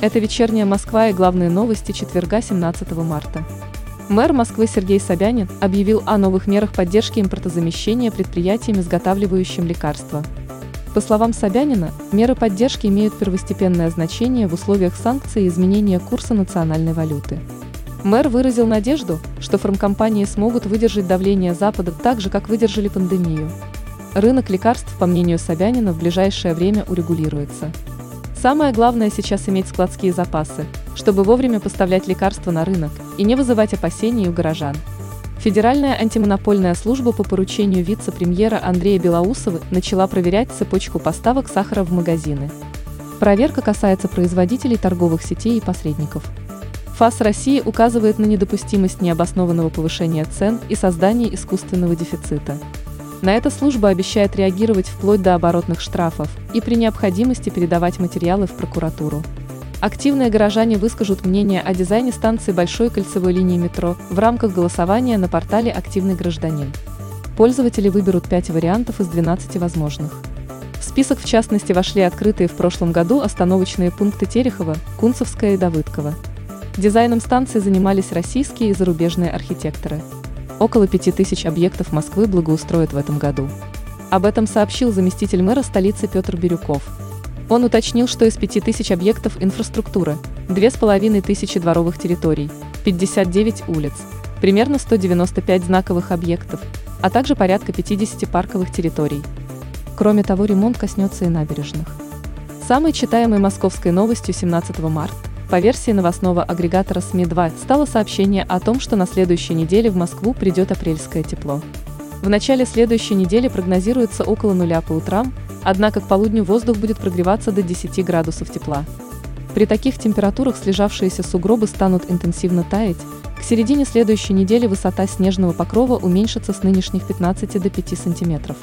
Это вечерняя Москва и главные новости четверга 17 марта. Мэр Москвы Сергей Собянин объявил о новых мерах поддержки импортозамещения предприятиями, изготавливающим лекарства. По словам Собянина, меры поддержки имеют первостепенное значение в условиях санкций и изменения курса национальной валюты. Мэр выразил надежду, что фармкомпании смогут выдержать давление Запада так же, как выдержали пандемию. Рынок лекарств, по мнению Собянина, в ближайшее время урегулируется. Самое главное сейчас иметь складские запасы, чтобы вовремя поставлять лекарства на рынок и не вызывать опасений у горожан. Федеральная антимонопольная служба по поручению вице-премьера Андрея Белоусова начала проверять цепочку поставок сахара в магазины. Проверка касается производителей торговых сетей и посредников. ФАС России указывает на недопустимость необоснованного повышения цен и создания искусственного дефицита. На это служба обещает реагировать вплоть до оборотных штрафов и при необходимости передавать материалы в прокуратуру. Активные горожане выскажут мнение о дизайне станции Большой кольцевой линии метро в рамках голосования на портале «Активный гражданин». Пользователи выберут 5 вариантов из 12 возможных. В список в частности вошли открытые в прошлом году остановочные пункты Терехова, Кунцевская и Давыдкова. Дизайном станции занимались российские и зарубежные архитекторы. Около пяти тысяч объектов Москвы благоустроят в этом году. Об этом сообщил заместитель мэра столицы Петр Бирюков. Он уточнил, что из пяти тысяч объектов инфраструктуры, две с половиной тысячи дворовых территорий, 59 улиц, примерно 195 знаковых объектов, а также порядка 50 парковых территорий. Кроме того, ремонт коснется и набережных. Самой читаемой московской новостью 17 марта по версии новостного агрегатора СМИ-2 стало сообщение о том, что на следующей неделе в Москву придет апрельское тепло. В начале следующей недели прогнозируется около нуля по утрам, однако к полудню воздух будет прогреваться до 10 градусов тепла. При таких температурах слежавшиеся сугробы станут интенсивно таять, к середине следующей недели высота снежного покрова уменьшится с нынешних 15 до 5 сантиметров.